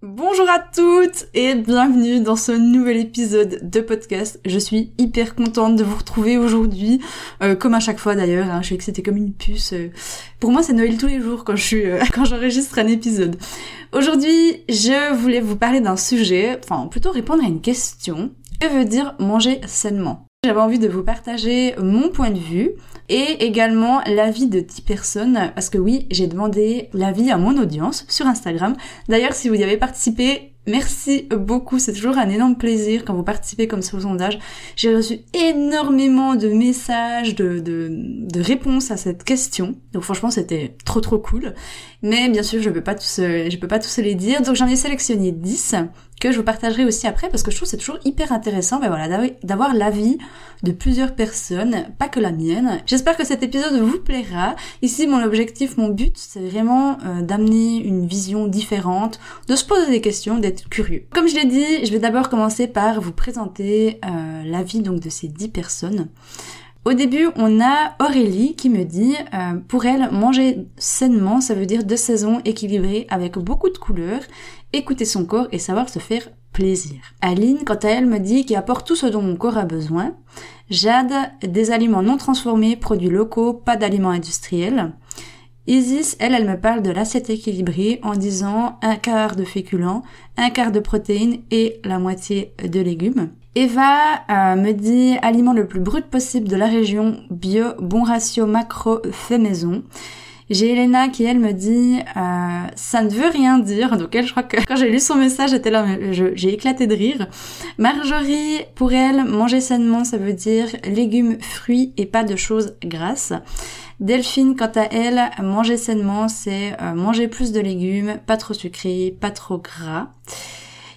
Bonjour à toutes et bienvenue dans ce nouvel épisode de podcast. Je suis hyper contente de vous retrouver aujourd'hui, euh, comme à chaque fois d'ailleurs. Hein, je sais que c'était comme une puce. Euh. Pour moi, c'est Noël tous les jours quand je euh, quand j'enregistre un épisode. Aujourd'hui, je voulais vous parler d'un sujet, enfin plutôt répondre à une question. Que veut dire manger sainement? J'avais envie de vous partager mon point de vue et également l'avis de 10 personnes parce que oui, j'ai demandé l'avis à mon audience sur Instagram. D'ailleurs, si vous y avez participé, Merci beaucoup, c'est toujours un énorme plaisir quand vous participez comme ça au sondage. J'ai reçu énormément de messages, de, de, de, réponses à cette question. Donc franchement, c'était trop trop cool. Mais bien sûr, je peux pas tous, je peux pas tous les dire. Donc j'en ai sélectionné 10 que je vous partagerai aussi après parce que je trouve c'est toujours hyper intéressant ben voilà, d'avoir l'avis de plusieurs personnes, pas que la mienne. J'espère que cet épisode vous plaira. Ici, mon objectif, mon but, c'est vraiment euh, d'amener une vision différente, de se poser des questions, d'être curieux. Comme je l'ai dit, je vais d'abord commencer par vous présenter euh, l'avis donc de ces 10 personnes. Au début, on a Aurélie qui me dit, euh, pour elle, manger sainement, ça veut dire de saison équilibrée avec beaucoup de couleurs, écouter son corps et savoir se faire plaisir. Aline, quant à elle, me dit qu'il apporte tout ce dont mon corps a besoin. Jade, des aliments non transformés, produits locaux, pas d'aliments industriels. Isis, elle, elle me parle de l'assiette équilibrée en disant un quart de féculents, un quart de protéines et la moitié de légumes. Eva euh, me dit aliment le plus brut possible de la région, bio, bon ratio macro, fait maison. J'ai Elena qui elle me dit euh, ça ne veut rien dire. Donc elle, je crois que quand j'ai lu son message, j'étais là, j'ai éclaté de rire. Marjorie, pour elle, manger sainement, ça veut dire légumes, fruits et pas de choses grasses. Delphine, quant à elle, manger sainement, c'est euh, manger plus de légumes, pas trop sucré, pas trop gras.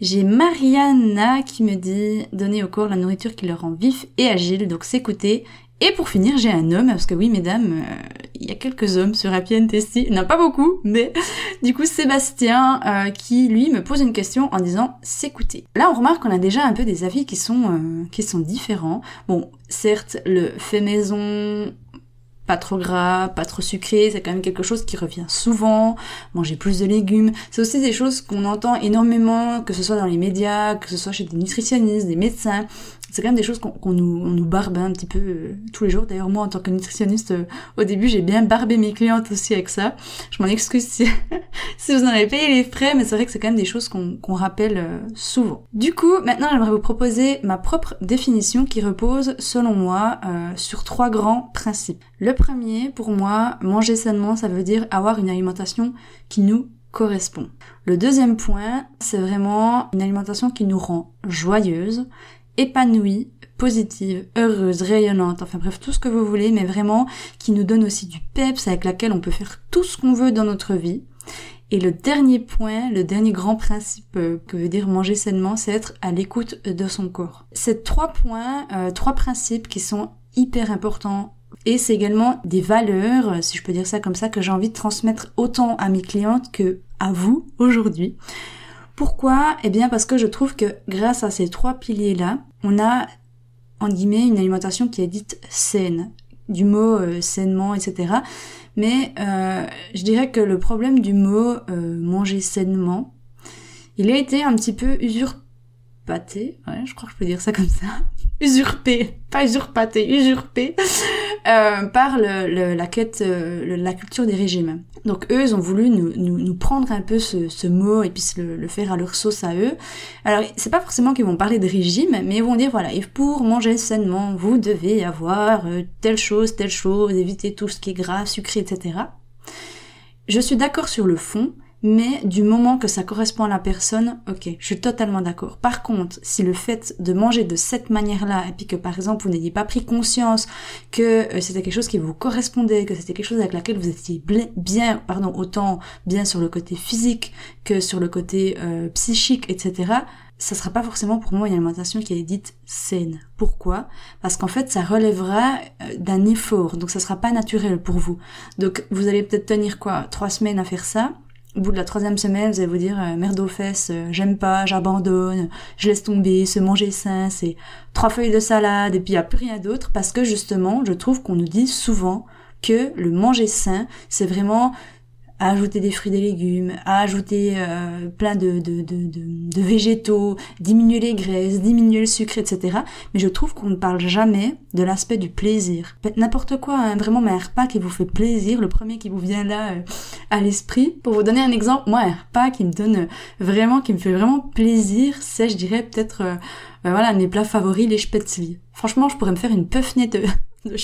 J'ai Mariana qui me dit donner au corps la nourriture qui le rend vif et agile, donc s'écouter. Et pour finir, j'ai un homme, parce que oui, mesdames, euh, il y a quelques hommes sur Happy and Tasty, non pas beaucoup, mais du coup Sébastien euh, qui lui me pose une question en disant s'écouter. Là, on remarque qu'on a déjà un peu des avis qui sont euh, qui sont différents. Bon, certes, le fait maison pas trop gras, pas trop sucré, c'est quand même quelque chose qui revient souvent, manger plus de légumes. C'est aussi des choses qu'on entend énormément, que ce soit dans les médias, que ce soit chez des nutritionnistes, des médecins, c'est quand même des choses qu'on nous, barbe un petit peu euh, tous les jours. D'ailleurs, moi, en tant que nutritionniste, euh, au début, j'ai bien barbé mes clientes aussi avec ça. Je m'en excuse si, si vous en avez payé les frais, mais c'est vrai que c'est quand même des choses qu'on rappelle euh, souvent. Du coup, maintenant, j'aimerais vous proposer ma propre définition qui repose, selon moi, sur trois grands principes. Le premier, pour moi, manger sainement, ça veut dire avoir une alimentation qui nous correspond. Le deuxième point, c'est vraiment une alimentation qui nous rend joyeuse épanouie, positive, heureuse, rayonnante, enfin bref, tout ce que vous voulez, mais vraiment qui nous donne aussi du peps avec laquelle on peut faire tout ce qu'on veut dans notre vie. Et le dernier point, le dernier grand principe euh, que veut dire manger sainement, c'est être à l'écoute de son corps. Ces trois points, euh, trois principes qui sont hyper importants et c'est également des valeurs, si je peux dire ça comme ça, que j'ai envie de transmettre autant à mes clientes que à vous aujourd'hui. Pourquoi? Eh bien parce que je trouve que grâce à ces trois piliers-là, on a en guillemets une alimentation qui est dite saine, du mot euh, sainement, etc. Mais euh, je dirais que le problème du mot euh, manger sainement, il a été un petit peu usurpaté, ouais, je crois que je peux dire ça comme ça, usurpé, pas usurpaté, usurpé euh, par le, la quête, euh, la culture des régimes. Donc eux, ils ont voulu nous, nous, nous prendre un peu ce, ce, mot et puis le, le, faire à leur sauce à eux. Alors c'est pas forcément qu'ils vont parler de régime, mais ils vont dire voilà, et pour manger sainement, vous devez avoir euh, telle chose, telle chose, éviter tout ce qui est gras, sucré, etc. Je suis d'accord sur le fond, mais du moment que ça correspond à la personne, ok, je suis totalement d'accord. Par contre, si le fait de manger de cette manière-là, et puis que par exemple vous n'ayez pas pris conscience que euh, c'était quelque chose qui vous correspondait, que c'était quelque chose avec laquelle vous étiez bien, pardon, autant bien sur le côté physique que sur le côté euh, psychique, etc., ça sera pas forcément pour moi une alimentation qui est dite saine. Pourquoi? Parce qu'en fait, ça relèvera euh, d'un effort, donc ça sera pas naturel pour vous. Donc vous allez peut-être tenir quoi? Trois semaines à faire ça. Au bout de la troisième semaine, vous allez vous dire euh, merde aux fesses, euh, j'aime pas, j'abandonne, je laisse tomber, se manger sain, c'est trois feuilles de salade et puis il y a plus rien d'autre parce que justement, je trouve qu'on nous dit souvent que le manger sain, c'est vraiment ajouter des fruits des légumes, ajouter euh, plein de, de, de, de, végétaux, diminuer les graisses, diminuer le sucre, etc. Mais je trouve qu'on ne parle jamais de l'aspect du plaisir. N'importe quoi, hein, vraiment, mais un repas qui vous fait plaisir, le premier qui vous vient là à l'esprit. Pour vous donner un exemple, moi, un repas qui me donne vraiment, qui me fait vraiment plaisir, c'est, je dirais, peut-être, euh, voilà, mes plats favoris, les spätzli. Franchement, je pourrais me faire une puffnette de de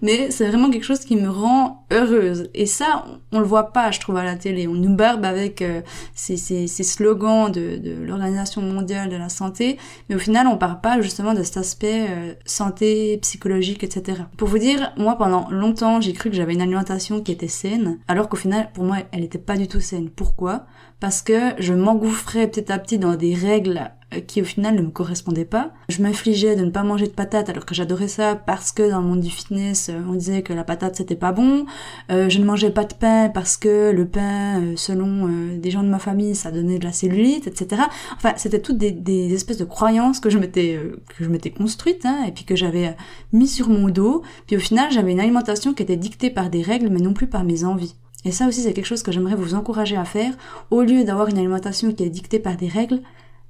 mais c'est vraiment quelque chose qui me rend heureuse. Et ça, on, le voit pas, je trouve, à la télé. On nous barbe avec euh, ces, ces, slogans de, de l'Organisation mondiale de la santé, mais au final, on parle pas justement de cet aspect euh, santé, psychologique, etc. Pour vous dire, moi, pendant longtemps, j'ai cru que j'avais une alimentation qui était saine, alors qu'au final, pour moi, elle était pas du tout saine. Pourquoi? Parce que je m'engouffrais petit à petit dans des règles euh, qui au final ne me correspondait pas. Je m'infligeais de ne pas manger de patates alors que j'adorais ça parce que dans le monde du fitness euh, on disait que la patate c'était pas bon. Euh, je ne mangeais pas de pain parce que le pain selon des gens de ma famille ça donnait de la cellulite etc. Enfin c'était toutes des, espèces de croyances que je m'étais que je m'étais construite hein, et puis que j'avais mis sur mon dos. Puis au final j'avais une alimentation qui était dictée par des règles mais non plus par mes envies. Et ça aussi c'est quelque chose que j'aimerais vous encourager à faire au lieu d'avoir une alimentation qui est dictée par des règles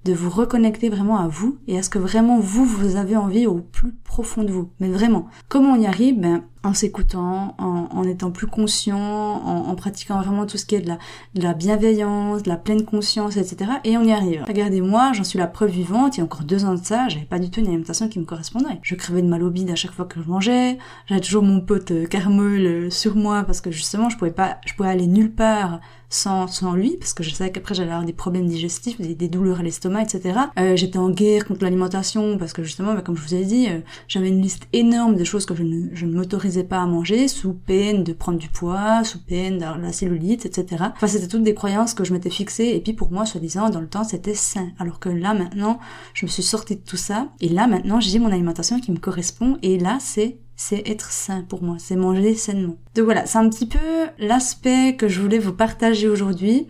de vous reconnecter vraiment à vous et à ce que vraiment vous, vous avez envie au plus profond de vous. Mais vraiment, comment on y arrive? Ben, En s'écoutant, en, étant plus conscient, en, pratiquant vraiment tout ce qui est de la, bienveillance, de la pleine conscience, etc. Et on y arrive. Regardez-moi, j'en suis la preuve vivante. Il y a encore deux ans de ça, j'avais pas du tout une alimentation qui me correspondait. Je crevais de mal au bide à chaque fois que je mangeais. J'avais toujours mon pote euh, Carmel euh, sur moi parce que justement, je pouvais pas, je pouvais aller nulle part sans, sans lui, parce que je savais qu'après j'allais avoir des problèmes digestifs, des, douleurs à l'estomac, etc. Euh, j'étais en guerre contre l'alimentation, parce que justement, bah, comme je vous ai dit, j'avais une liste énorme de choses que je ne, je ne m'autorisais pas à manger, sous peine de prendre du poids, sous peine d'avoir la cellulite, etc. Enfin, c'était toutes des croyances que je m'étais fixées, et puis pour moi, soi-disant, dans le temps, c'était sain. Alors que là, maintenant, je me suis sortie de tout ça, et là, maintenant, j'ai mon alimentation qui me correspond, et là, c'est c'est être sain pour moi, c'est manger sainement. Donc voilà, c'est un petit peu l'aspect que je voulais vous partager aujourd'hui.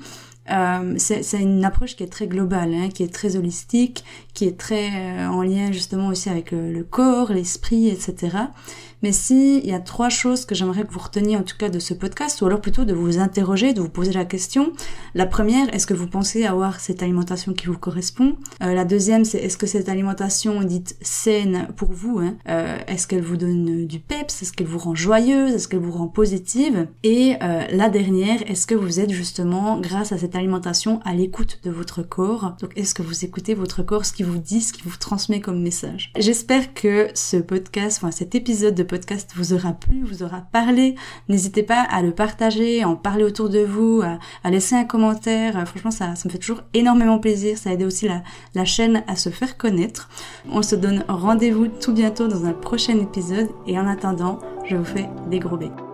Euh, c'est une approche qui est très globale, hein, qui est très holistique, qui est très euh, en lien justement aussi avec le corps, l'esprit, etc. Mais si il y a trois choses que j'aimerais que vous reteniez en tout cas de ce podcast, ou alors plutôt de vous interroger, de vous poser la question. La première, est-ce que vous pensez avoir cette alimentation qui vous correspond? Euh, La deuxième, c'est est-ce que cette alimentation dite saine pour vous, hein, euh, est-ce qu'elle vous donne du peps? Est-ce qu'elle vous rend joyeuse? Est-ce qu'elle vous rend positive? Et euh, la dernière, est-ce que vous êtes justement, grâce à cette alimentation, à l'écoute de votre corps? Donc est-ce que vous écoutez votre corps, ce qu'il vous dit, ce qu'il vous transmet comme message? J'espère que ce podcast, enfin cet épisode de podcast vous aura plu, vous aura parlé. N'hésitez pas à le partager, à en parler autour de vous, à, laisser un commentaire. Franchement, ça, ça me fait toujours énormément plaisir. Ça aide aussi la, chaîne à se faire connaître. On se donne rendez-vous tout bientôt dans un prochain épisode. Et en attendant, je vous fais des gros becs.